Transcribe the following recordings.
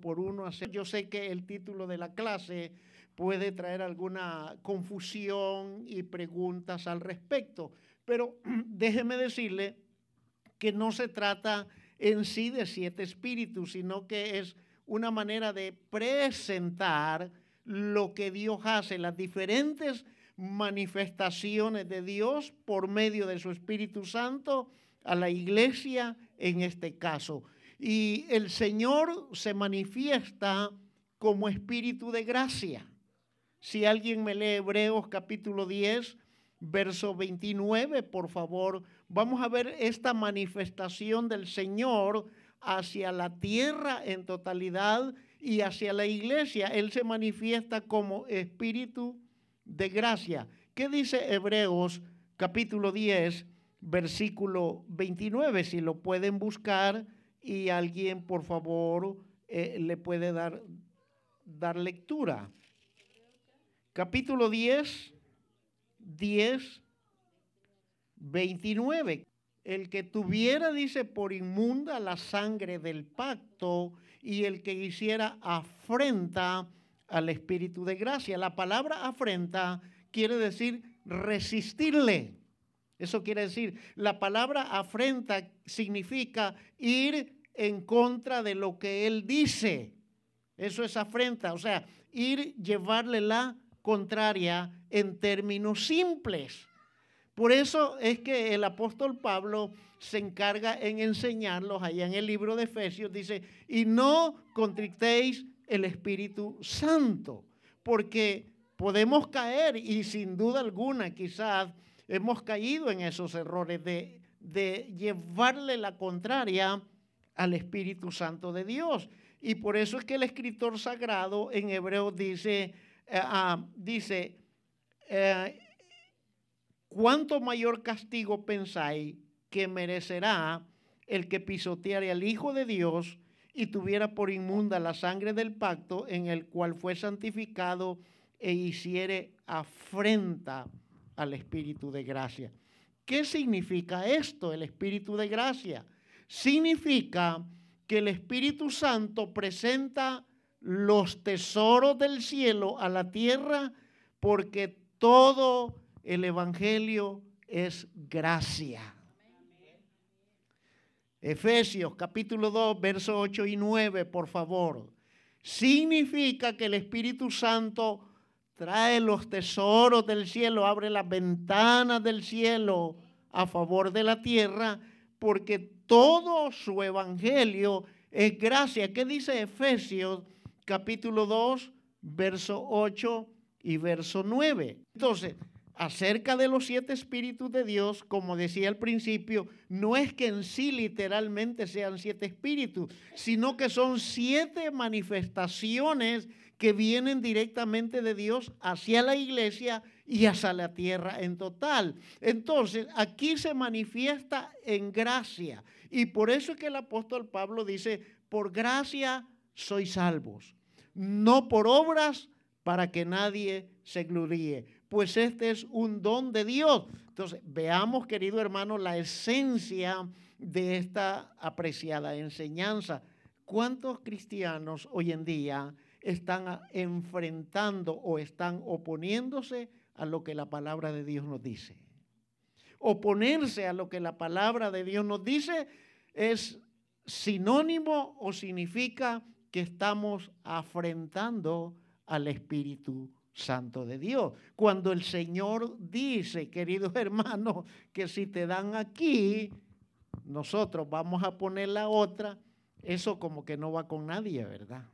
por uno. Yo sé que el título de la clase puede traer alguna confusión y preguntas al respecto, pero déjeme decirle que no se trata en sí de siete espíritus, sino que es una manera de presentar lo que Dios hace, las diferentes manifestaciones de Dios por medio de su Espíritu Santo a la iglesia en este caso. Y el Señor se manifiesta como espíritu de gracia. Si alguien me lee Hebreos capítulo 10, verso 29, por favor, vamos a ver esta manifestación del Señor hacia la tierra en totalidad y hacia la iglesia. Él se manifiesta como espíritu de gracia. ¿Qué dice Hebreos capítulo 10, versículo 29? Si lo pueden buscar y alguien, por favor, eh, le puede dar, dar lectura capítulo 10, 10, 29. El que tuviera, dice, por inmunda la sangre del pacto y el que hiciera afrenta al Espíritu de gracia. La palabra afrenta quiere decir resistirle. Eso quiere decir, la palabra afrenta significa ir en contra de lo que él dice. Eso es afrenta, o sea, ir llevarle la contraria en términos simples. Por eso es que el apóstol Pablo se encarga en enseñarlos allá en el libro de Efesios, dice, y no contrictéis el Espíritu Santo, porque podemos caer y sin duda alguna quizás hemos caído en esos errores de, llevarle la contraria al Espíritu Santo de Dios. Y por eso es que el escritor sagrado en hebreo dice, eh, ah, dice, eh, ¿cuánto mayor castigo pensáis que merecerá el que pisoteare al Hijo de Dios y tuviera por inmunda la sangre del pacto en el cual fue santificado e hiciere afrenta al Espíritu de gracia? ¿Qué significa esto, el Espíritu de gracia? Significa que el Espíritu Santo presenta los tesoros del cielo a la tierra, porque todo el Evangelio es gracia. Efesios capítulo 2, versos 8 y 9, por favor. Significa que el Espíritu Santo trae los tesoros del cielo, abre las ventanas del cielo a favor de la tierra, porque todo su evangelio es gracia. ¿Qué dice Efesios capítulo 2, verso 8 y verso 9. Entonces, acerca de los siete espíritus de Dios, como decía al principio, no es que en sí literalmente sean siete espíritus, sino que son siete manifestaciones que vienen directamente de Dios hacia la iglesia y hacia la tierra en total. Entonces, aquí se manifiesta en gracia. Y por eso es que el apóstol Pablo dice, por gracia sois salvos, no por obras para que nadie se gloríe, pues este es un don de Dios. Entonces, veamos, querido hermano, la esencia de esta apreciada enseñanza. ¿Cuántos cristianos hoy en día están enfrentando o están oponiéndose a lo que la palabra de Dios nos dice? Oponerse a lo que la palabra de Dios nos dice es sinónimo o significa que estamos afrentando al Espíritu Santo de Dios. Cuando el Señor dice, queridos hermanos, que si te dan aquí, nosotros vamos a poner la otra, eso como que no va con nadie, ¿verdad?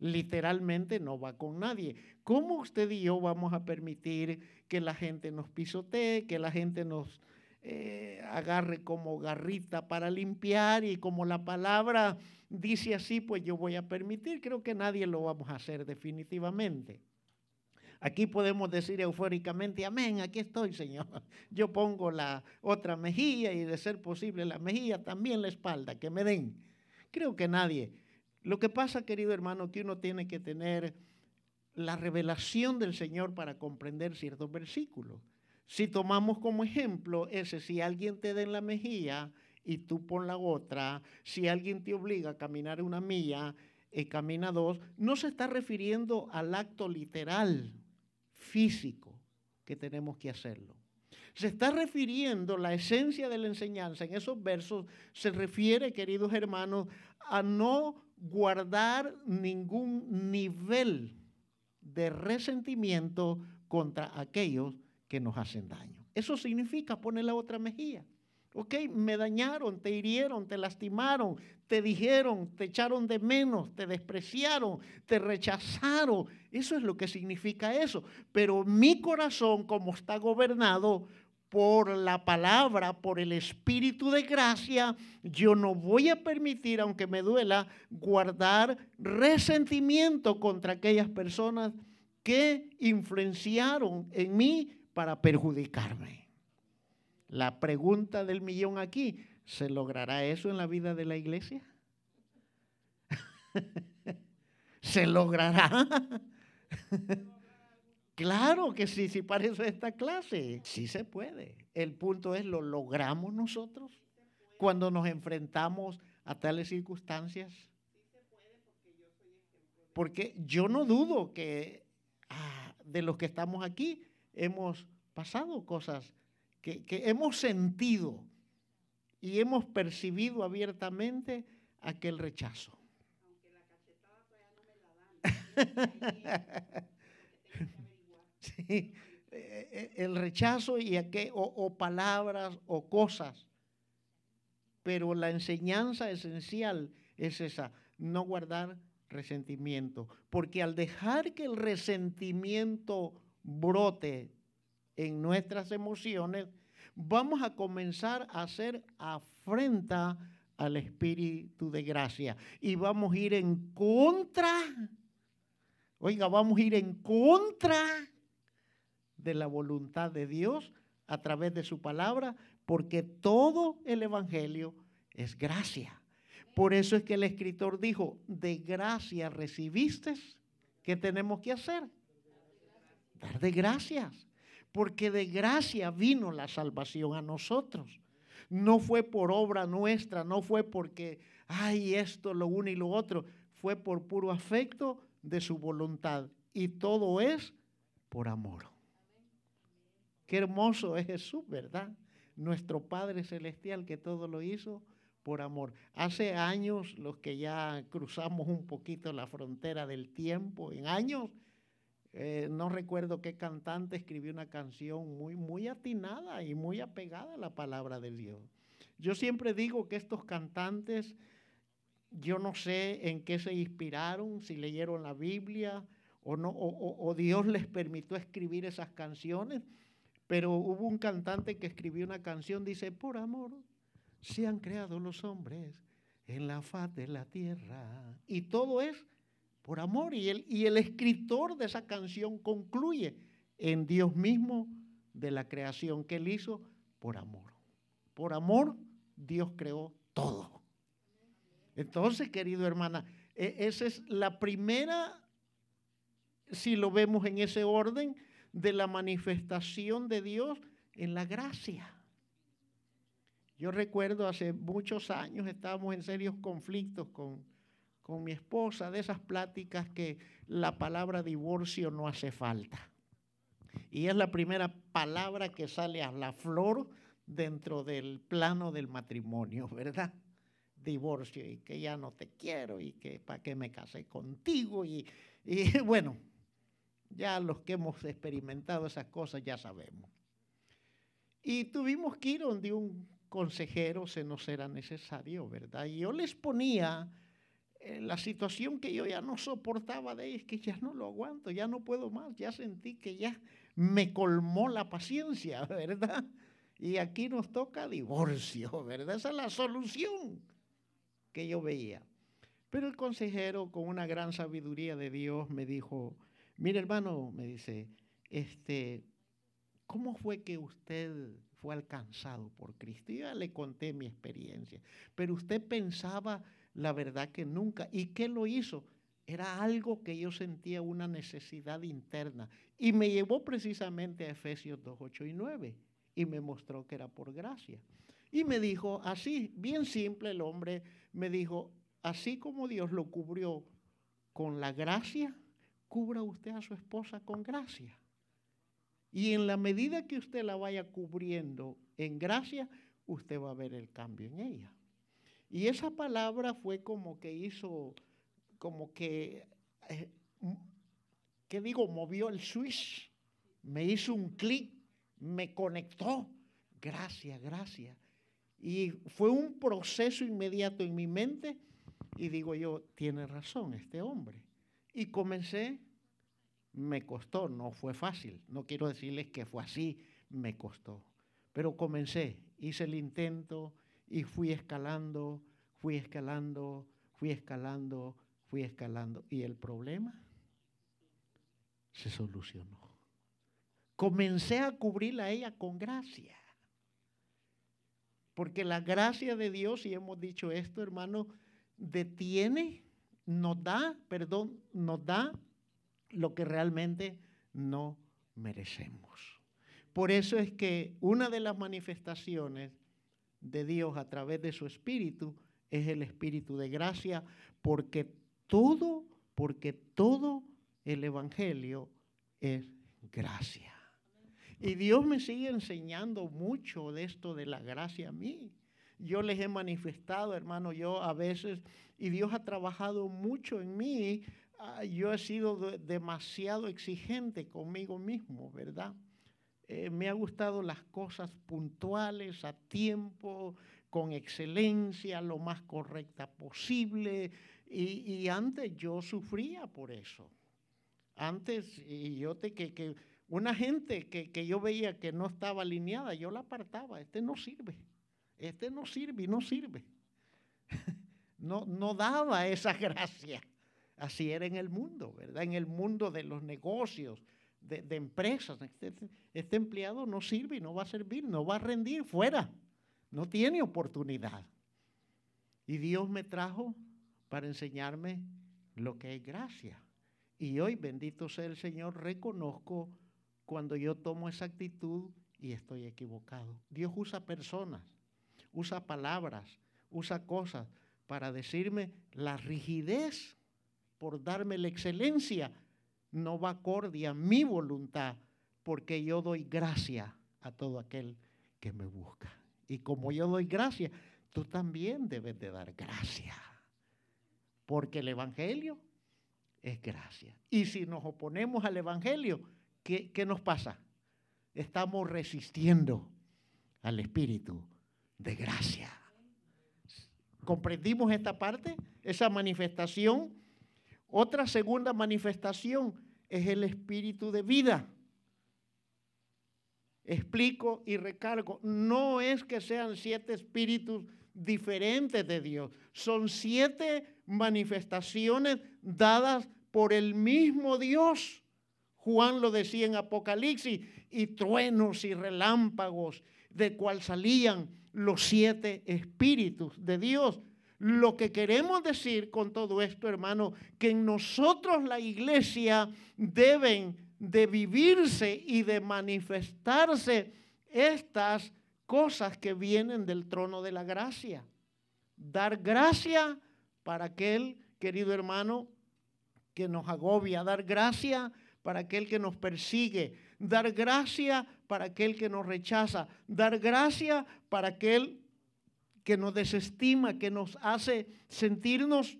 Literalmente no va con nadie. ¿Cómo usted y yo vamos a permitir que la gente nos pisotee, que la gente nos eh, agarre como garrita para limpiar y como la palabra dice así, pues yo voy a permitir. Creo que nadie lo vamos a hacer definitivamente. Aquí podemos decir eufóricamente, amén, aquí estoy, Señor. Yo pongo la otra mejilla y de ser posible la mejilla, también la espalda, que me den. Creo que nadie. Lo que pasa, querido hermano, que uno tiene que tener la revelación del Señor para comprender ciertos versículos. Si tomamos como ejemplo ese, si alguien te da en la mejilla, y tú pon la otra, si alguien te obliga a caminar una milla, y camina dos, no se está refiriendo al acto literal, físico, que tenemos que hacerlo. Se está refiriendo, la esencia de la enseñanza en esos versos se refiere, queridos hermanos, a no guardar ningún nivel de resentimiento contra aquellos que nos hacen daño. Eso significa poner la otra mejilla. Ok, me dañaron, te hirieron, te lastimaron, te dijeron, te echaron de menos, te despreciaron, te rechazaron. Eso es lo que significa eso. Pero mi corazón, como está gobernado por la palabra, por el espíritu de gracia, yo no voy a permitir, aunque me duela, guardar resentimiento contra aquellas personas que influenciaron en mí para perjudicarme. La pregunta del millón aquí, ¿se logrará eso en la vida de la iglesia? ¿Se logrará? claro que sí, si para eso esta clase. Sí se puede. El punto es, ¿lo logramos nosotros cuando nos enfrentamos a tales circunstancias? Porque yo no dudo que ah, de los que estamos aquí hemos pasado cosas que, hemos sentido y hemos percibido abiertamente aquel rechazo. Aunque la cachetada todavía no me la dan. sí, e, e, el rechazo y aquel, o palabras o cosas. Pero la enseñanza esencial es esa, no guardar resentimiento. Porque al dejar que el resentimiento brote en nuestras emociones, vamos a comenzar a hacer afrenta al Espíritu de gracia. Y vamos a ir en contra, oiga, vamos a ir en contra de la voluntad de Dios a través de su palabra, porque todo el Evangelio es gracia. Por eso es que el escritor dijo, de gracia recibiste, ¿qué tenemos que hacer? Dar de gracias porque de gracia vino la salvación a nosotros. No fue por obra nuestra, no fue porque, ay, esto, lo uno y lo otro, fue por puro afecto de su voluntad. Y todo es por amor. Qué hermoso es Jesús, ¿verdad? Nuestro Padre Celestial que todo lo hizo por amor. Hace años, los que ya cruzamos un poquito la frontera del tiempo, en años, eh, no recuerdo qué cantante escribió una canción muy, muy atinada y muy apegada a la palabra de Dios. Yo siempre digo que estos cantantes, yo no sé en qué se inspiraron, si leyeron la Biblia o, no, o, Dios les permitió escribir esas canciones, pero hubo un cantante que escribió una canción, dice, por amor se han creado los hombres en la faz de la tierra. Y todo es por amor. Y el, y el escritor de esa canción concluye en Dios mismo de la creación que él hizo por amor. Por amor Dios creó todo. Entonces, querido hermana, e, esa es la primera, si lo vemos en ese orden, de la manifestación de Dios en la gracia. Yo recuerdo hace muchos años estábamos en serios conflictos con, con mi esposa, de esas pláticas que la palabra divorcio no hace falta. Y es la primera palabra que sale a la flor dentro del plano del matrimonio, ¿verdad? Divorcio y que ya no te quiero y que para qué me casé contigo y, y bueno, ya los que hemos experimentado esas cosas ya sabemos. Y tuvimos que ir donde un consejero se nos era necesario, ¿verdad? Y yo les ponía eh, la situación que yo ya no soportaba de que ya no lo aguanto, ya no puedo más, ya sentí que ya me colmó la paciencia, ¿verdad? Y aquí nos toca divorcio, ¿verdad? Esa es la solución que yo veía. Pero el consejero, con una gran sabiduría de Dios, me dijo, mire hermano, me dice, este, ¿cómo fue que usted fue alcanzado por Cristo? Yo ya le conté mi experiencia, pero usted pensaba la verdad que nunca. ¿Y qué lo hizo? Era algo que yo sentía una necesidad interna. Y me llevó precisamente a Efesios 2, 8 y 9. Y me mostró que era por gracia. Y me dijo, así, bien simple el hombre, me dijo, así como Dios lo cubrió con la gracia, cubra usted a su esposa con gracia. Y en la medida que usted la vaya cubriendo en gracia, usted va a ver el cambio en ella. Y esa palabra fue como que hizo, como que, eh, ¿qué digo? Movió el switch, me hizo un clic, me conectó. Gracias, gracias. Y fue un proceso inmediato en mi mente y digo yo, tiene razón este hombre. Y comencé, me costó, no fue fácil, no quiero decirles que fue así, me costó. Pero comencé, hice el intento y fui escalando, fui escalando, fui escalando, fui escalando. Y el problema se solucionó. Comencé a cubrirla a ella con gracia. Porque la gracia de Dios, y hemos dicho esto, hermano, detiene, nos da, perdón, nos da lo que realmente no merecemos. Por eso es que una de las manifestaciones de Dios a través de su espíritu es el espíritu de gracia, porque todo, porque todo el evangelio es gracia. Y Dios me sigue enseñando mucho de esto de la gracia a mí. Yo les he manifestado, hermano, yo a veces, y Dios ha trabajado mucho en mí, ah, yo he sido demasiado exigente conmigo mismo, ¿verdad? Eh, me ha gustado las cosas puntuales, a tiempo, con excelencia, lo más correcta posible. Y, antes yo sufría por eso. Antes, yo te que, que una gente que, que, yo veía que no estaba alineada, yo la apartaba. Este no sirve. Este no sirve y no sirve. No, no daba esa gracia. Así era en el mundo, ¿verdad? En el mundo de los negocios, de, empresas. Este, este, empleado no sirve y no va a servir, no va a rendir fuera. No tiene oportunidad. Y Dios me trajo para enseñarme lo que es gracia. Y hoy, bendito sea el Señor, reconozco cuando yo tomo esa actitud y estoy equivocado. Dios usa personas, usa palabras, usa cosas para decirme la rigidez por darme la excelencia no va acorde a mi voluntad, porque yo doy gracia a todo aquel que me busca. Y como yo doy gracia, tú también debes de dar gracia. Porque el Evangelio es gracia. Y si nos oponemos al Evangelio, ¿qué, qué nos pasa? Estamos resistiendo al Espíritu de gracia. ¿Comprendimos esta parte? Esa manifestación otra segunda manifestación es el espíritu de vida. Explico y recargo, no es que sean siete espíritus diferentes de Dios, son siete manifestaciones dadas por el mismo Dios. Juan lo decía en Apocalipsis, y truenos y relámpagos, de cual salían los siete espíritus de Dios. Lo que queremos decir con todo esto, hermano, que en nosotros la iglesia deben de vivirse y de manifestarse estas cosas que vienen del trono de la gracia. Dar gracia para aquel, querido hermano, que nos agobia, dar gracia para aquel que nos persigue, dar gracia para aquel que nos rechaza, dar gracia para aquel que nos desestima, que nos hace sentirnos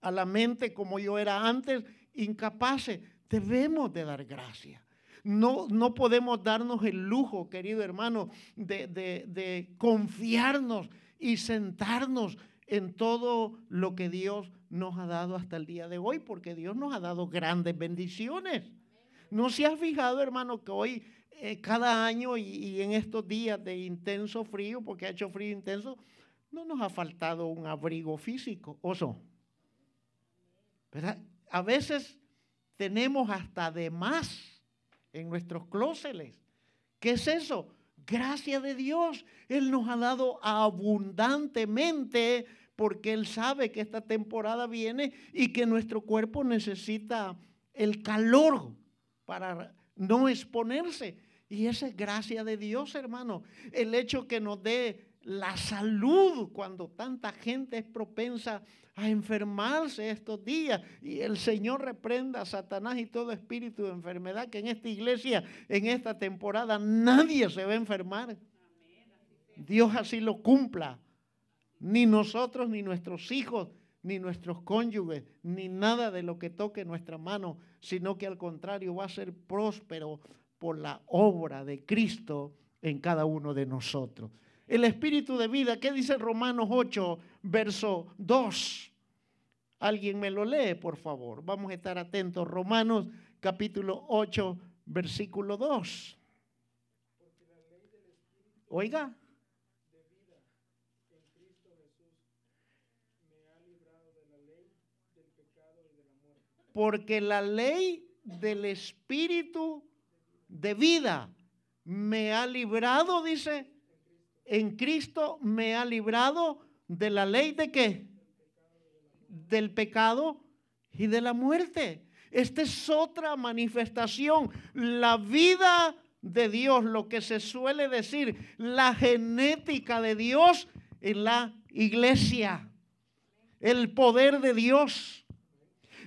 a la mente como yo era antes, incapaces. Debemos de dar gracias. No, no podemos darnos el lujo, querido hermano, de, de confiarnos y sentarnos en todo lo que Dios nos ha dado hasta el día de hoy, porque Dios nos ha dado grandes bendiciones. ¿No se ha fijado, hermano, que hoy eh, cada año y, en estos días de intenso frío, porque ha hecho frío intenso, no nos ha faltado un abrigo físico, oso. ¿Verdad? A veces tenemos hasta de más en nuestros clósetes. ¿Qué es eso? Gracias de Dios. Él nos ha dado abundantemente porque Él sabe que esta temporada viene y que nuestro cuerpo necesita el calor para no exponerse. Y esa es gracia de Dios, hermano. El hecho que nos dé la salud cuando tanta gente es propensa a enfermarse estos días. Y el Señor reprenda a Satanás y todo espíritu de enfermedad que en esta iglesia, en esta temporada, nadie se va a enfermar. Dios así lo cumpla. Ni nosotros, ni nuestros hijos, ni nuestros cónyuges, ni nada de lo que toque nuestra mano, sino que al contrario va a ser próspero por la obra de Cristo en cada uno de nosotros. El espíritu de vida, ¿qué dice Romanos 8, verso 2? Alguien me lo lee, por favor. Vamos a estar atentos. Romanos capítulo 8, versículo 2. Oiga. Porque la ley del espíritu de vida me ha librado, dice, en Cristo me ha librado de la ley de qué? Del pecado y de la muerte. Esta es otra manifestación. La vida de Dios, lo que se suele decir, la genética de Dios en la iglesia. El poder de Dios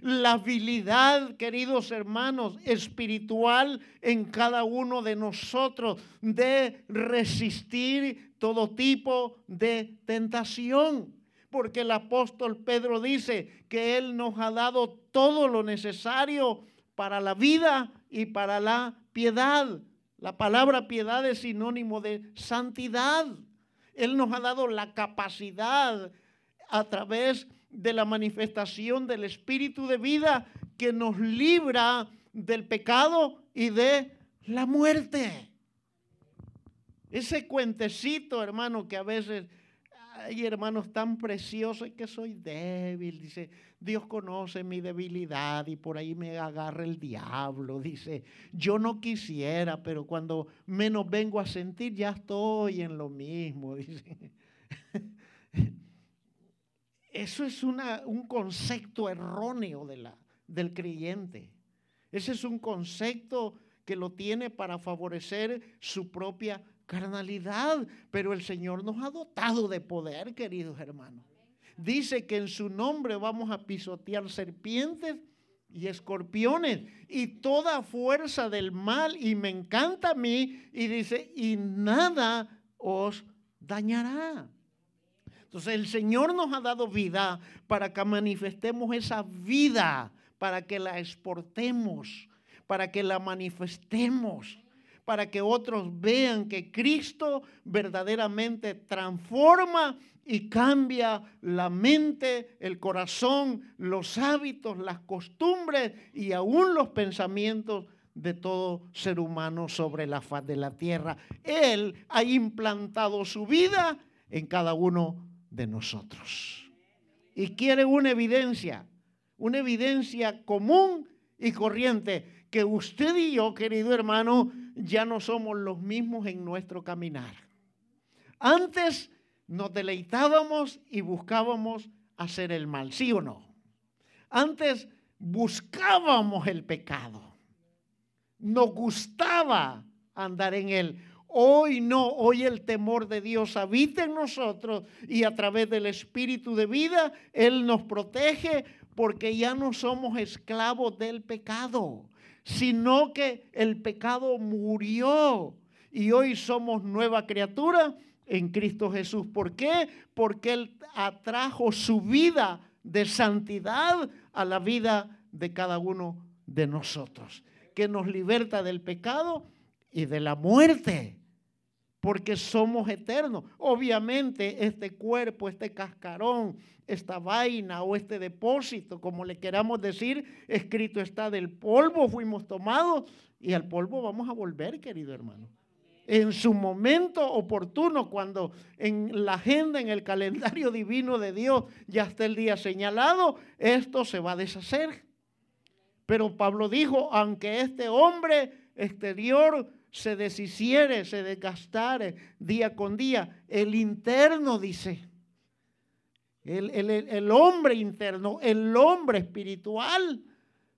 la habilidad, queridos hermanos, espiritual en cada uno de nosotros de resistir todo tipo de tentación. Porque el apóstol Pedro dice que Él nos ha dado todo lo necesario para la vida y para la piedad. La palabra piedad es sinónimo de santidad. Él nos ha dado la capacidad a través de de la manifestación del Espíritu de vida que nos libra del pecado y de la muerte. Ese cuentecito, hermano, que a veces hay hermanos tan preciosos que soy débil, dice, Dios conoce mi debilidad y por ahí me agarra el diablo, dice, yo no quisiera, pero cuando menos vengo a sentir ya estoy en lo mismo, dice. Eso es un concepto erróneo del creyente. Ese es un concepto que lo tiene para favorecer su propia carnalidad. Pero el Señor nos ha dotado de poder, queridos hermanos. Dice que en su nombre vamos a pisotear serpientes y escorpiones y toda fuerza del mal. Y me encanta a mí. Y dice, y nada os dañará. Entonces el Señor nos ha dado vida para que manifestemos esa vida, para que la exportemos, para que la manifestemos, para que otros vean que Cristo verdaderamente transforma y cambia la mente, el corazón, los hábitos, las costumbres y aún los pensamientos de todo ser humano sobre la faz de la tierra. Él ha implantado su vida en cada uno de nosotros. Y quiere una evidencia, una evidencia común y corriente, que usted y yo, querido hermano, ya no somos los mismos en nuestro caminar. Antes nos deleitábamos y buscábamos hacer el mal, ¿sí o no? Antes buscábamos el pecado. Nos gustaba andar en él. Hoy no, hoy el temor de Dios habita en nosotros y a través del Espíritu de vida Él nos protege porque ya no somos esclavos del pecado, sino que el pecado murió y hoy somos nueva criatura en Cristo Jesús. ¿Por qué? Porque Él atrajo su vida de santidad a la vida de cada uno de nosotros, que nos liberta del pecado y de la muerte porque somos eternos. Obviamente este cuerpo, este cascarón, esta vaina o este depósito, como le queramos decir, escrito está del polvo, fuimos tomados y al polvo vamos a volver, querido hermano. En su momento oportuno, cuando en la agenda, en el calendario divino de Dios ya está el día señalado, esto se va a deshacer. Pero Pablo dijo, aunque este hombre exterior se deshiciere, se desgastare día con día. El interno dice, el, el, hombre interno, el hombre espiritual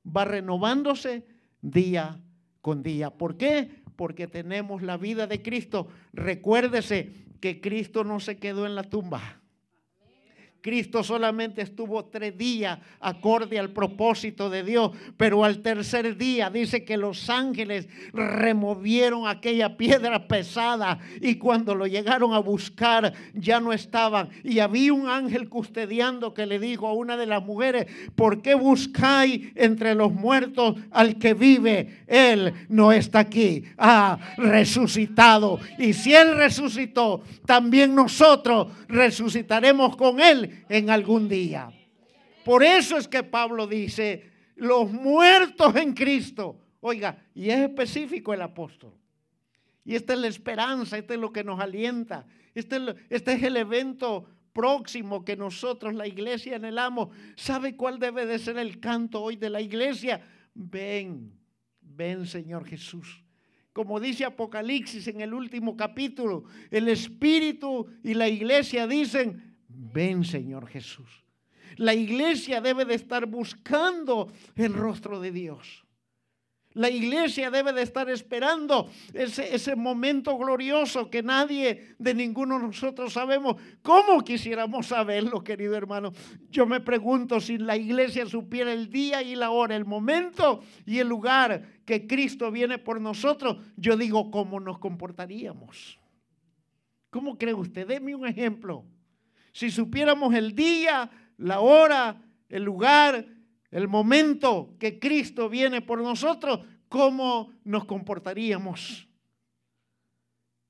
va renovándose día con día. ¿Por qué? Porque tenemos la vida de Cristo. Recuérdese que Cristo no se quedó en la tumba. Cristo solamente estuvo tres días acorde al propósito de Dios, pero al tercer día dice que los ángeles removieron aquella piedra pesada y cuando lo llegaron a buscar ya no estaban. Y había un ángel custodiando que le dijo a una de las mujeres, ¿por qué buscáis entre los muertos al que vive? Él no está aquí, ha resucitado. Y si Él resucitó, también nosotros resucitaremos con Él en algún día. Por eso es que Pablo dice, los muertos en Cristo. Oiga, y es específico el apóstol. Y esta es la esperanza, este es lo que nos alienta. Este es, este es el evento próximo que nosotros, la iglesia, anhelamos. ¿Sabe cuál debe de ser el canto hoy de la iglesia? Ven, ven Señor Jesús. Como dice Apocalipsis en el último capítulo, el Espíritu y la iglesia dicen, Ven, Señor Jesús. La iglesia debe de estar buscando el rostro de Dios. La iglesia debe de estar esperando ese, ese, momento glorioso que nadie de ninguno de nosotros sabemos. ¿Cómo quisiéramos saberlo, querido hermano? Yo me pregunto si la iglesia supiera el día y la hora, el momento y el lugar que Cristo viene por nosotros. Yo digo, ¿cómo nos comportaríamos? ¿Cómo cree usted? Deme un ejemplo. Si supiéramos el día, la hora, el lugar, el momento que Cristo viene por nosotros, ¿cómo nos comportaríamos?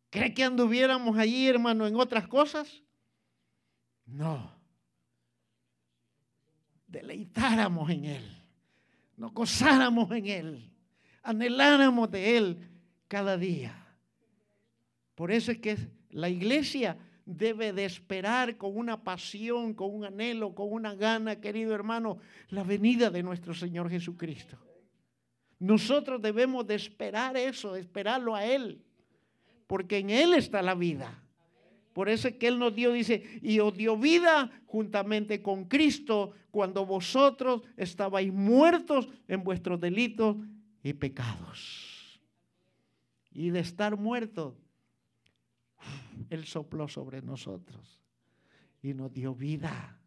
¿Cree que anduviéramos allí, hermano, en otras cosas? No. Deleitáramos en Él, nos gozáramos en Él, anheláramos de Él cada día. Por eso es que la iglesia debe de esperar con una pasión, con un anhelo, con una gana, querido hermano, la venida de nuestro Señor Jesucristo. Nosotros debemos de esperar eso, esperarlo a Él, porque en Él está la vida. Por eso es que Él nos dio, dice, y os dio vida juntamente con Cristo cuando vosotros estabais muertos en vuestros delitos y pecados. Y de estar muertos él sopló sobre nosotros y nos dio vida.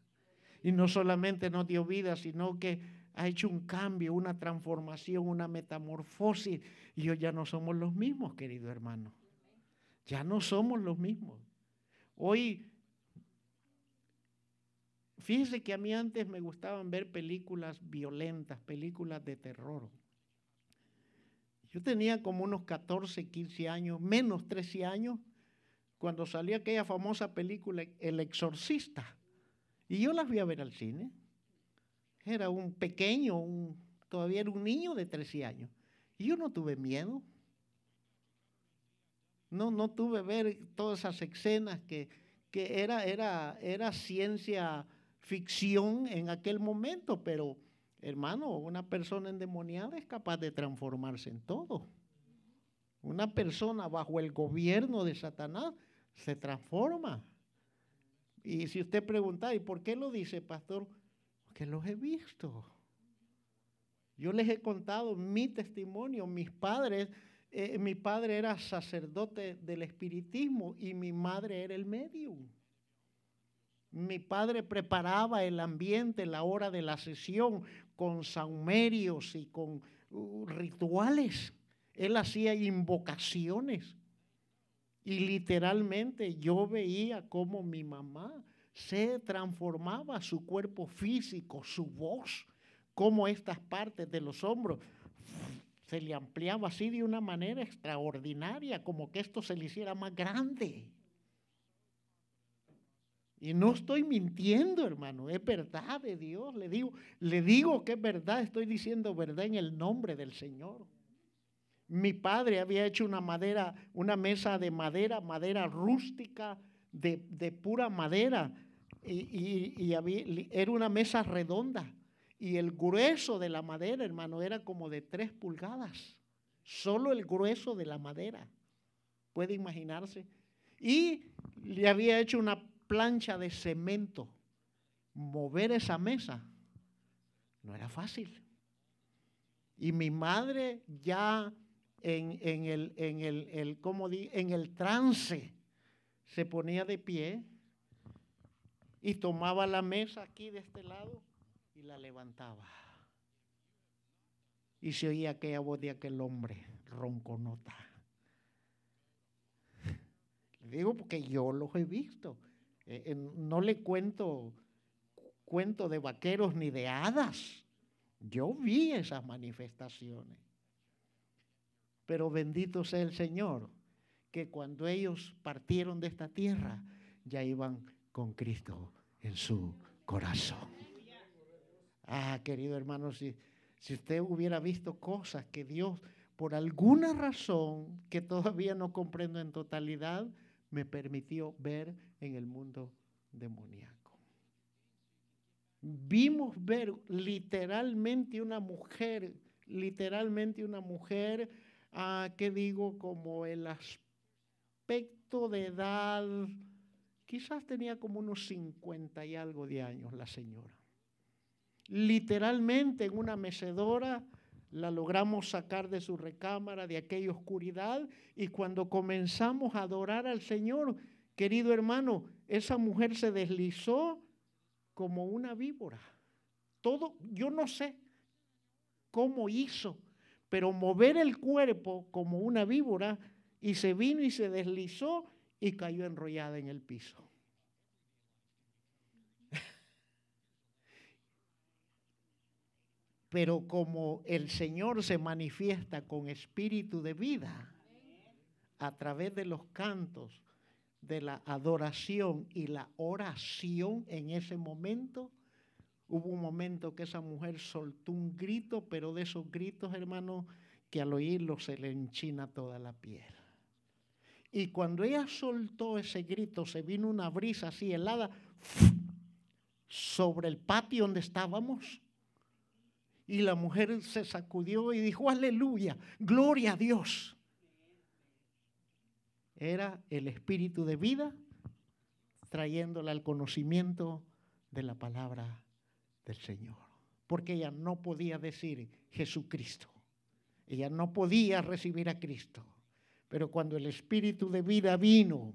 Y no solamente nos dio vida, sino que ha hecho un cambio, una transformación, una metamorfosis. Y hoy ya no somos los mismos, querido hermano. Ya no somos los mismos. Hoy, fíjese que a mí antes me gustaban ver películas violentas, películas de terror. Yo tenía como unos 14, 15 años, menos 13 años, cuando salió aquella famosa película El Exorcista. Y yo las fui a ver al cine. Era un pequeño, todavía era un niño de 13 años. Y yo no tuve miedo. No, no tuve ver todas esas escenas que, era ciencia ficción en aquel momento, pero hermano, una persona endemoniada es capaz de transformarse en todo. Una persona bajo el gobierno de Satanás se transforma. Y si usted pregunta, ¿y por qué lo dice, pastor? Porque los he visto. Yo les he contado mi testimonio. Mis padres, eh, mi padre era sacerdote del espiritismo y mi madre era el medium. Mi padre preparaba el ambiente, la hora de la sesión, con saumerios y con uh, rituales. Él hacía invocaciones. Y literalmente yo veía cómo mi mamá se transformaba su cuerpo físico, su voz, cómo estas partes de los hombros se le ampliaba así de una manera extraordinaria, como que esto se le hiciera más grande. Y no estoy mintiendo, hermano, es verdad de Dios. Le digo, le digo que es verdad, estoy diciendo verdad en el nombre del Señor. Mi padre había hecho una madera, una mesa de madera, madera rústica, de, pura madera. Y, era una mesa redonda. Y el grueso de la madera, hermano, era como de tres pulgadas. Solo el grueso de la madera. Puede imaginarse. Y le había hecho una plancha de cemento. Mover esa mesa no era fácil. Y mi madre ya en, el, en, el, en el trance se ponía de pie y tomaba la mesa aquí de este lado y la levantaba. Y se oía aquella voz de aquel hombre, ronconota. Digo porque yo los he visto. Eh, no le cuento cuento de vaqueros ni de hadas. Yo vi esas manifestaciones. Pero bendito sea el Señor, que cuando ellos partieron de esta tierra, ya iban con Cristo en su corazón. Ah, querido hermano, si, si usted hubiera visto cosas que Dios, por alguna razón que todavía no comprendo en totalidad, me permitió ver en el mundo demoníaco. Vimos ver literalmente una mujer, literalmente una mujer, ah, que digo, como el aspecto de edad, quizás tenía como unos 50 y algo de años la señora. Literalmente en una mecedora la logramos sacar de su recámara, de aquella oscuridad, y cuando comenzamos a adorar al Señor, querido hermano, esa mujer se deslizó como una víbora. Todo, yo no sé cómo hizo, pero mover el cuerpo como una víbora y se vino y se deslizó y cayó enrollada en el piso. Pero como el Señor se manifiesta con espíritu de vida a través de los cantos, de la adoración y la oración en ese momento, hubo un momento que esa mujer soltó un grito, pero de esos gritos, hermano, que al oírlo se le enchina toda la piel. Y cuando ella soltó ese grito, se vino una brisa así helada sobre el patio donde estábamos y la mujer se sacudió y dijo, aleluya, gloria a Dios. Era el espíritu de vida trayéndola al conocimiento de la palabra del Señor. Porque ella no podía decir Jesucristo. Ella no podía recibir a Cristo. Pero cuando el espíritu de vida vino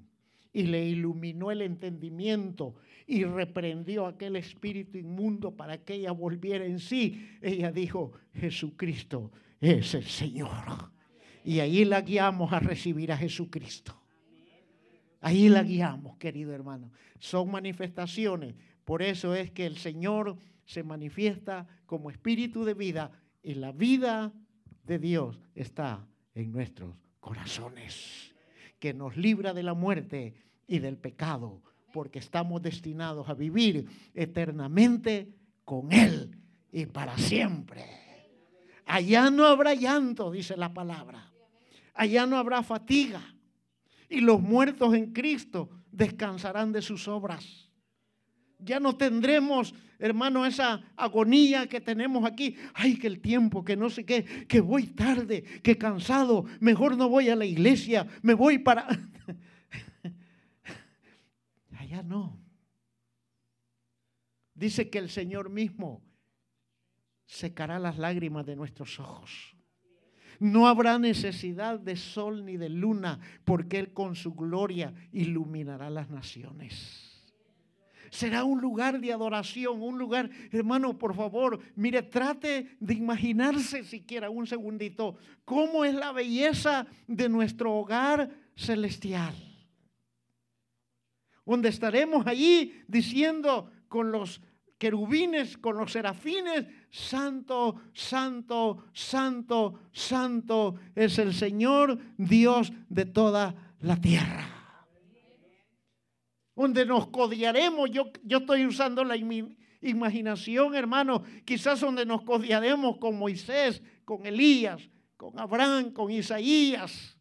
y le iluminó el entendimiento y reprendió aquel espíritu inmundo para que ella volviera en sí. Ella dijo, Jesucristo es el Señor. Y ahí la guiamos a recibir a Jesucristo. Ahí la guiamos, querido hermano. Son manifestaciones. Por eso es que el Señor se manifiesta como espíritu de vida y la vida de Dios está en nuestros corazones que nos libra de la muerte y del pecado, porque estamos destinados a vivir eternamente con Él y para siempre. Allá no habrá llanto, dice la palabra. Allá no habrá fatiga. Y los muertos en Cristo descansarán de sus obras. Ya no tendremos, hermano, esa agonía que tenemos aquí. Ay, que el tiempo, que no sé qué, que voy tarde, que cansado, mejor no voy a la iglesia, me voy para... Allá no. Dice que el Señor mismo secará las lágrimas de nuestros ojos. No habrá necesidad de sol ni de luna, porque Él con su gloria iluminará las naciones será un lugar de adoración, un lugar, hermano, por favor, mire, trate de imaginarse siquiera un segundito cómo es la belleza de nuestro hogar celestial. Donde estaremos allí diciendo con los querubines, con los serafines, santo, santo, santo, santo es el Señor Dios de toda la tierra donde nos codiaremos. Yo, yo estoy usando la imaginación, hermano, quizás donde nos codiaremos con Moisés, con Elías, con Abraham, con Isaías,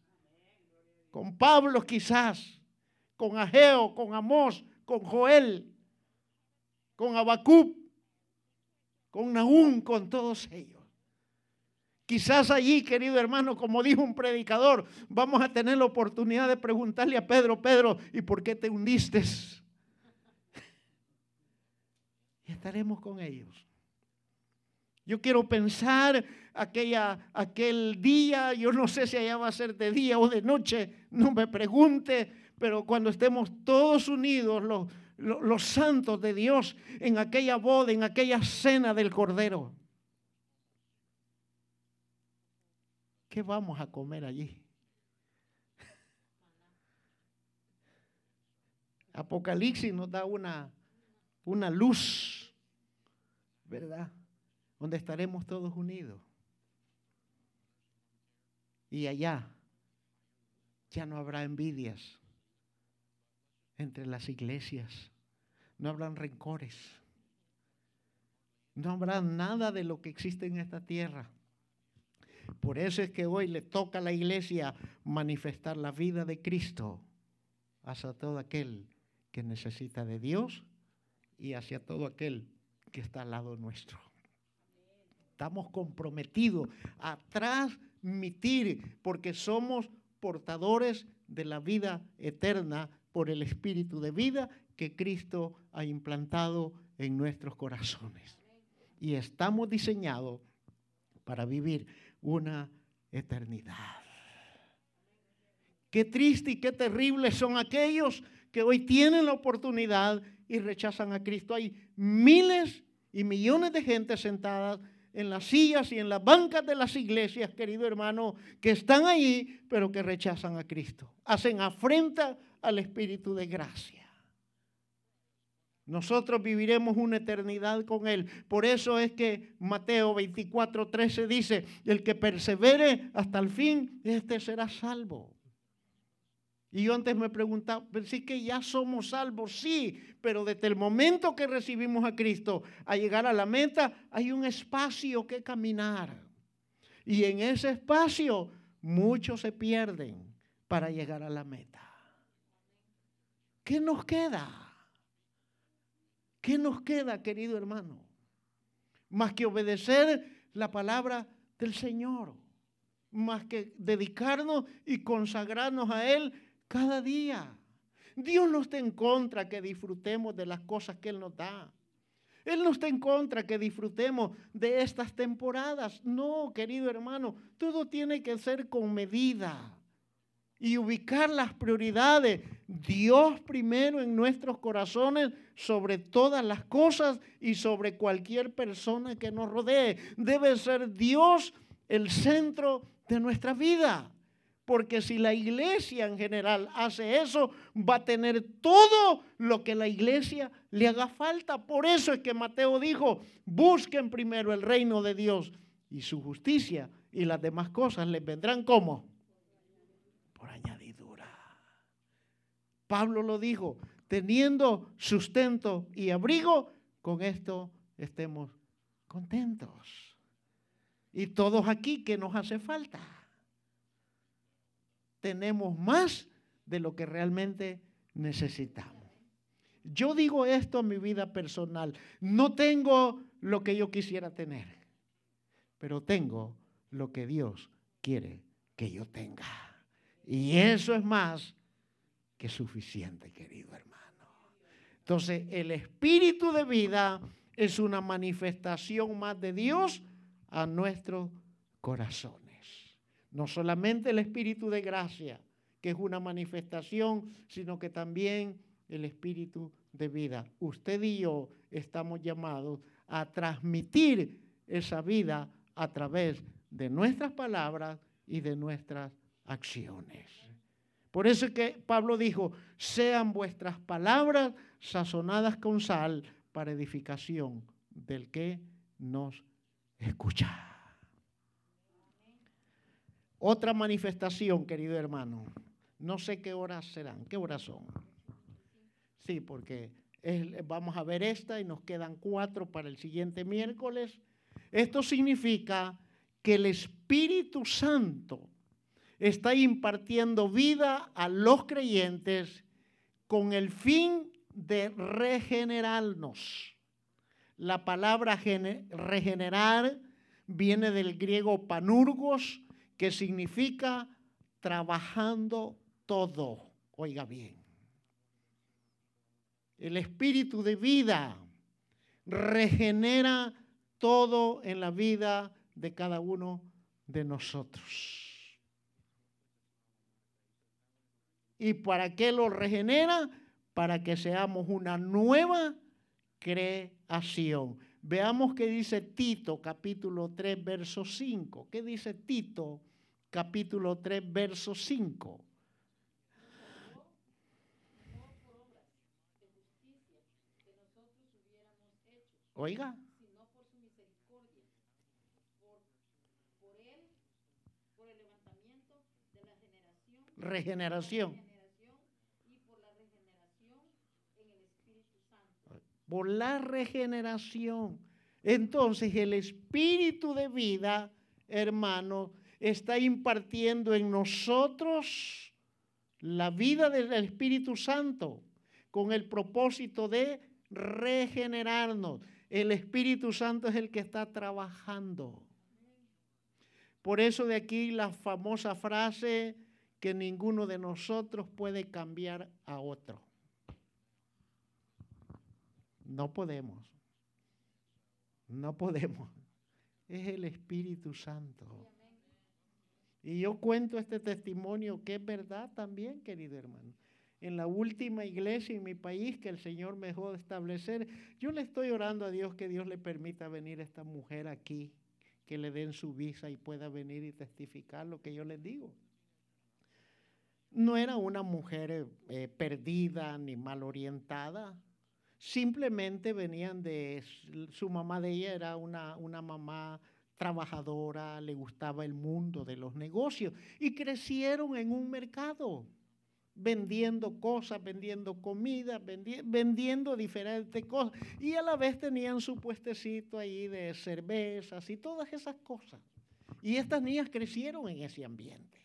con Pablo quizás, con Ageo, con Amós, con Joel, con Abacub, con Nahum, con todos ellos. Quizás allí, querido hermano, como dijo un predicador, vamos a tener la oportunidad de preguntarle a Pedro, Pedro, ¿y por qué te hundiste? Y estaremos con ellos. Yo quiero pensar aquella, aquel día, yo no sé si allá va a ser de día o de noche, no me pregunte, pero cuando estemos todos unidos, los, los, los santos de Dios, en aquella boda, en aquella cena del Cordero. ¿Qué vamos a comer allí? Apocalipsis nos da una, una luz, ¿verdad? Donde estaremos todos unidos. Y allá ya no habrá envidias entre las iglesias, no habrán rencores, no habrá nada de lo que existe en esta tierra. Por eso es que hoy le toca a la iglesia manifestar la vida de Cristo hacia todo aquel que necesita de Dios y hacia todo aquel que está al lado nuestro. Estamos comprometidos a transmitir porque somos portadores de la vida eterna por el espíritu de vida que Cristo ha implantado en nuestros corazones. Y estamos diseñados para vivir una eternidad. Qué triste y qué terrible son aquellos que hoy tienen la oportunidad y rechazan a Cristo. Hay miles y millones de gente sentadas en las sillas y en las bancas de las iglesias, querido hermano, que están ahí, pero que rechazan a Cristo. Hacen afrenta al Espíritu de gracia. Nosotros viviremos una eternidad con Él. Por eso es que Mateo 24, 13 dice, el que persevere hasta el fin, este será salvo. Y yo antes me preguntaba, pero sí que ya somos salvos, sí, pero desde el momento que recibimos a Cristo a llegar a la meta, hay un espacio que caminar. Y en ese espacio muchos se pierden para llegar a la meta. ¿Qué nos queda? ¿Qué nos queda, querido hermano? Más que obedecer la palabra del Señor, más que dedicarnos y consagrarnos a Él cada día. Dios no está en contra que disfrutemos de las cosas que Él nos da. Él no está en contra que disfrutemos de estas temporadas. No, querido hermano, todo tiene que ser con medida y ubicar las prioridades. Dios primero en nuestros corazones sobre todas las cosas y sobre cualquier persona que nos rodee. Debe ser Dios el centro de nuestra vida. Porque si la iglesia en general hace eso, va a tener todo lo que la iglesia le haga falta. Por eso es que Mateo dijo, busquen primero el reino de Dios y su justicia y las demás cosas les vendrán como por añadidura. Pablo lo dijo, teniendo sustento y abrigo, con esto estemos contentos. Y todos aquí, que nos hace falta? tenemos más de lo que realmente necesitamos. Yo digo esto en mi vida personal. No tengo lo que yo quisiera tener, pero tengo lo que Dios quiere que yo tenga. Y eso es más que suficiente, querido hermano. Entonces, el espíritu de vida es una manifestación más de Dios a nuestro corazón. No solamente el Espíritu de gracia, que es una manifestación, sino que también el Espíritu de vida. Usted y yo estamos llamados a transmitir esa vida a través de nuestras palabras y de nuestras acciones. Por eso es que Pablo dijo, sean vuestras palabras sazonadas con sal para edificación del que nos escucha. Otra manifestación, querido hermano. No sé qué horas serán. ¿Qué horas son? Sí, porque vamos a ver esta y nos quedan cuatro para el siguiente miércoles. Esto significa que el Espíritu Santo está impartiendo vida a los creyentes con el fin de regenerarnos. La palabra regenerar viene del griego panurgos, que significa trabajando todo. Oiga bien. El espíritu de vida regenera todo en la vida de cada uno de nosotros. ¿Y para qué lo regenera? Para que seamos una nueva creación. Veamos qué dice Tito capítulo 3, verso 5. ¿Qué dice Tito capítulo 3, verso 5? Oiga. Regeneración. Por la regeneración. Entonces el espíritu de vida, hermano, está impartiendo en nosotros la vida del Espíritu Santo con el propósito de regenerarnos. El Espíritu Santo es el que está trabajando. Por eso de aquí la famosa frase que ninguno de nosotros puede cambiar a otro. No podemos. No podemos. Es el Espíritu Santo. Y yo cuento este testimonio que es verdad también, querido hermano. En la última iglesia en mi país que el Señor me dejó establecer, yo le estoy orando a Dios que Dios le permita venir a esta mujer aquí, que le den su visa y pueda venir y testificar lo que yo les digo. No era una mujer eh, perdida ni mal orientada, simplemente venían de, su mamá de ella era una, una mamá trabajadora, le gustaba el mundo de los negocios y crecieron en un mercado vendiendo cosas, vendiendo comida, vendiendo diferentes cosas. Y a la vez tenían su puestecito ahí de cervezas y todas esas cosas. Y estas niñas crecieron en ese ambiente.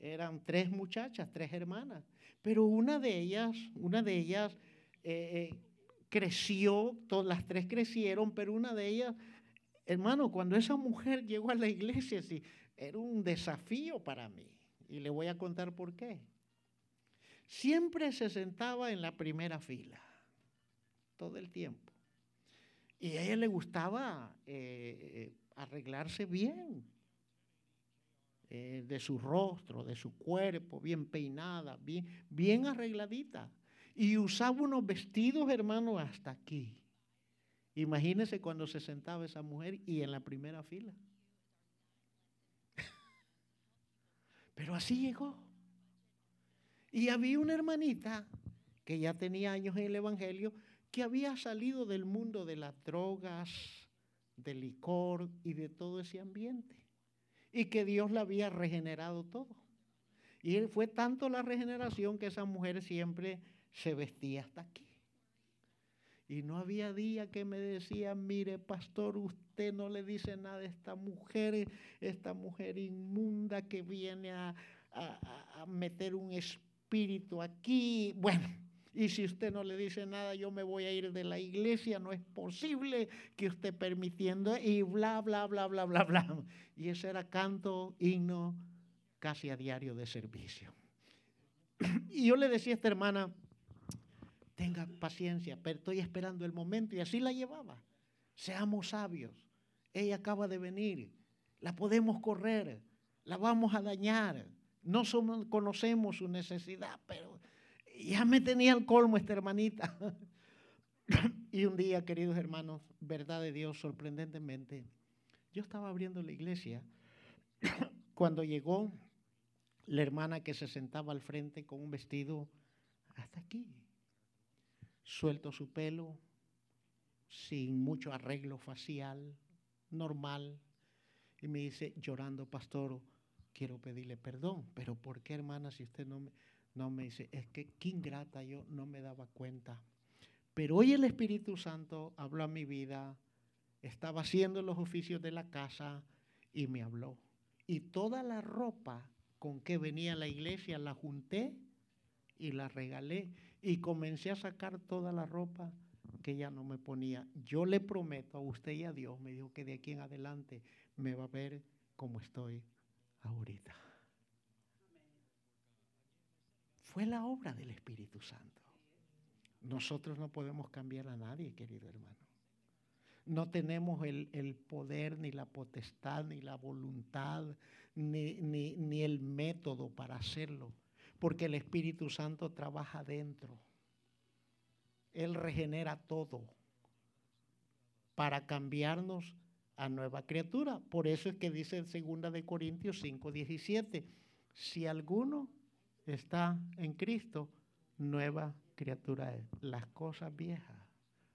Eran tres muchachas, tres hermanas. Pero una de ellas, una de ellas eh, eh, creció, todas las tres crecieron, pero una de ellas, hermano, cuando esa mujer llegó a la iglesia, sí, era un desafío para mí. Y le voy a contar por qué. Siempre se sentaba en la primera fila, todo el tiempo. Y a ella le gustaba eh, arreglarse bien, eh, de su rostro, de su cuerpo, bien peinada, bien, bien arregladita. Y usaba unos vestidos, hermano, hasta aquí. Imagínese cuando se sentaba esa mujer y en la primera fila. Pero así llegó. Y había una hermanita que ya tenía años en el Evangelio, que había salido del mundo de las drogas, del licor y de todo ese ambiente y que Dios la había regenerado todo. Y fue tanto la regeneración que esa mujer siempre se vestía hasta aquí. Y no había día que me decía, mire pastor, usted no le dice nada a esta mujer, esta mujer inmunda que viene a, a meter un espíritu aquí. Bueno, y si usted no le dice nada, yo me voy a ir de la iglesia, no es posible que usted permitiendo y bla, bla, bla, bla, bla, bla. Y ese era canto, himno, casi a diario de servicio. Y yo le decía a esta hermana, tenga paciencia, pero estoy esperando el momento y así la llevaba. Seamos sabios. Ella acaba de venir, la podemos correr, la vamos a dañar. No somos, conocemos su necesidad, pero ya me tenía el colmo esta hermanita. y un día, queridos hermanos, verdad de Dios, sorprendentemente, yo estaba abriendo la iglesia. Cuando llegó la hermana que se sentaba al frente con un vestido hasta aquí, suelto su pelo, sin mucho arreglo facial, normal, y me dice, llorando, pastor, quiero pedirle perdón, pero ¿por qué hermana si usted no me... No me dice, es que qué ingrata yo no me daba cuenta. Pero hoy el Espíritu Santo habló a mi vida, estaba haciendo los oficios de la casa y me habló. Y toda la ropa con que venía a la iglesia la junté y la regalé y comencé a sacar toda la ropa que ya no me ponía. Yo le prometo a usted y a Dios, me dijo que de aquí en adelante me va a ver como estoy ahorita. Fue la obra del Espíritu Santo. Nosotros no podemos cambiar a nadie, querido hermano. no tenemos el, el, poder, ni la potestad, ni la voluntad, ni, ni, ni el método para hacerlo, porque el Espíritu Santo trabaja dentro. Él regenera todo para cambiarnos a nueva criatura. Por eso es que dice en 2 de Corintios 5, 17, si alguno está en Cristo, nueva criatura es. Las cosas viejas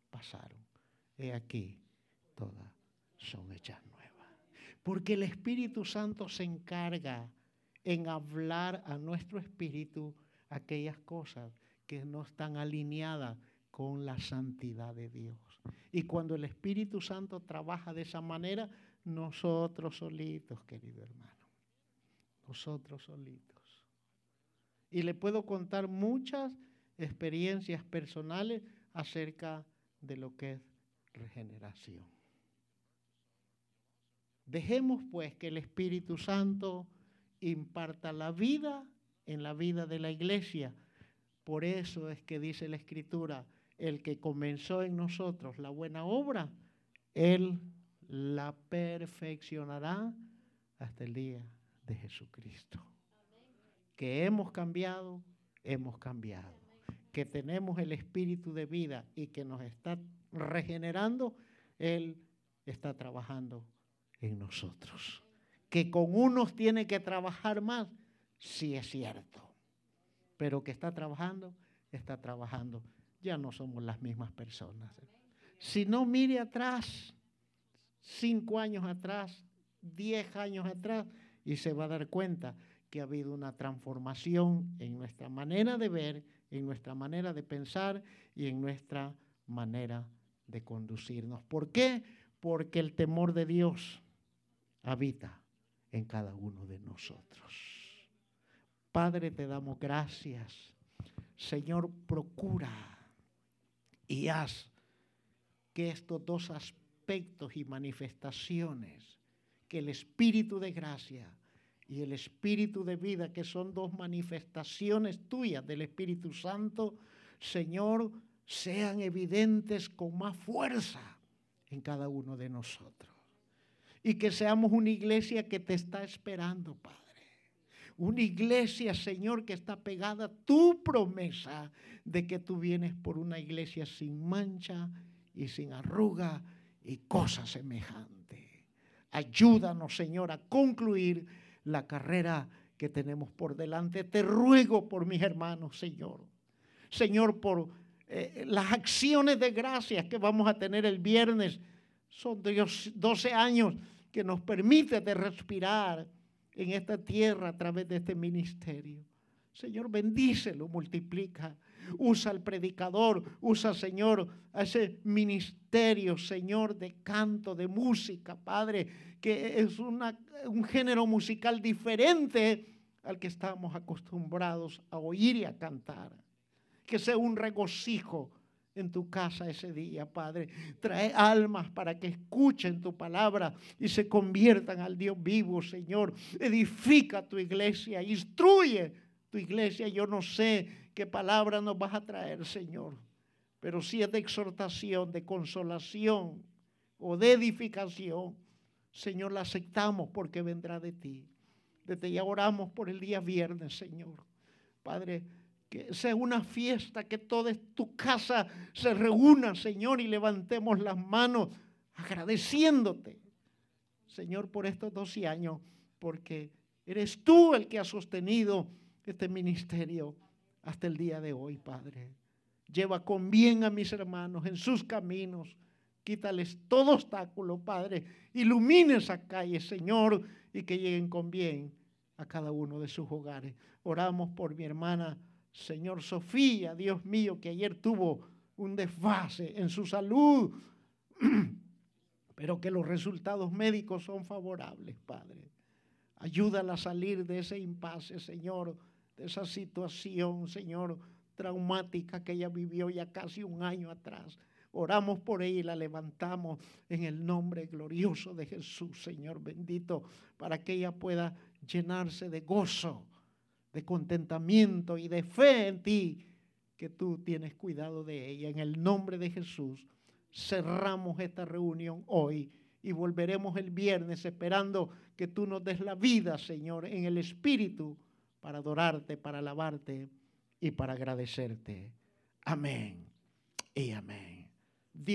pasaron. He aquí, todas son hechas nuevas. Porque el Espíritu Santo se encarga en hablar a nuestro espíritu aquellas cosas que no están alineadas con la santidad de Dios. Y cuando el Espíritu Santo trabaja de esa manera, nosotros solitos, querido hermano, nosotros solitos. Y le puedo contar muchas experiencias personales acerca de lo que es regeneración. Dejemos pues que el Espíritu Santo imparta la vida en la vida de la iglesia. Por eso es que dice la Escritura, el que comenzó en nosotros la buena obra, Él la perfeccionará hasta el día de Jesucristo. Que hemos cambiado, hemos cambiado. Que tenemos el espíritu de vida y que nos está regenerando, Él está trabajando en nosotros. Que con unos tiene que trabajar más, sí es cierto. Pero que está trabajando, está trabajando ya no somos las mismas personas. Si no mire atrás, cinco años atrás, diez años atrás, y se va a dar cuenta que ha habido una transformación en nuestra manera de ver, en nuestra manera de pensar y en nuestra manera de conducirnos. ¿Por qué? Porque el temor de Dios habita en cada uno de nosotros. Padre, te damos gracias. Señor, procura y haz que estos dos aspectos y manifestaciones, que el espíritu de gracia y el espíritu de vida, que son dos manifestaciones tuyas del Espíritu Santo, Señor, sean evidentes con más fuerza en cada uno de nosotros. Y que seamos una iglesia que te está esperando, Padre. Una iglesia, Señor, que está pegada a tu promesa de que tú vienes por una iglesia sin mancha y sin arruga y cosa semejante. Ayúdanos, Señor, a concluir la carrera que tenemos por delante. Te ruego por mis hermanos, Señor. Señor, por eh, las acciones de gracias que vamos a tener el viernes. Son Dios 12 años que nos permite de respirar en esta tierra a través de este ministerio. Señor, bendícelo, multiplica. Usa al predicador, usa, Señor, a ese ministerio, Señor, de canto, de música, Padre, que es un género musical diferente al que estamos acostumbrados a oír y a cantar. Que sea un regocijo en tu casa ese día, Padre. Trae almas para que escuchen tu palabra y se conviertan al Dios vivo, Señor. Edifica tu iglesia, instruye tu iglesia. Yo no sé qué palabra nos vas a traer, Señor, pero si es de exhortación, de consolación o de edificación, Señor, la aceptamos porque vendrá de ti. Desde ya oramos por el día viernes, Señor. Padre, que sea una fiesta, que toda tu casa se reúna, Señor, y levantemos las manos agradeciéndote, Señor, por estos 12 años, porque eres tú el que ha sostenido este ministerio hasta el día de hoy, Padre. Lleva con bien a mis hermanos en sus caminos. Quítales todo obstáculo, Padre. Ilumine esa calle, Señor, y que lleguen con bien a cada uno de sus hogares. Oramos por mi hermana Señor Sofía, Dios mío, que ayer tuvo un desfase en su salud, pero que los resultados médicos son favorables, Padre. Ayúdala a salir de ese impasse, Señor, de esa situación, Señor, traumática que ella vivió ya casi un año atrás. Oramos por ella y la levantamos en el nombre glorioso de Jesús, Señor bendito, para que ella pueda llenarse de gozo de contentamiento y de fe en ti, que tú tienes cuidado de ella. En el nombre de Jesús, cerramos esta reunión hoy y volveremos el viernes esperando que tú nos des la vida, Señor, en el Espíritu para adorarte, para alabarte y para agradecerte. Amén y amén.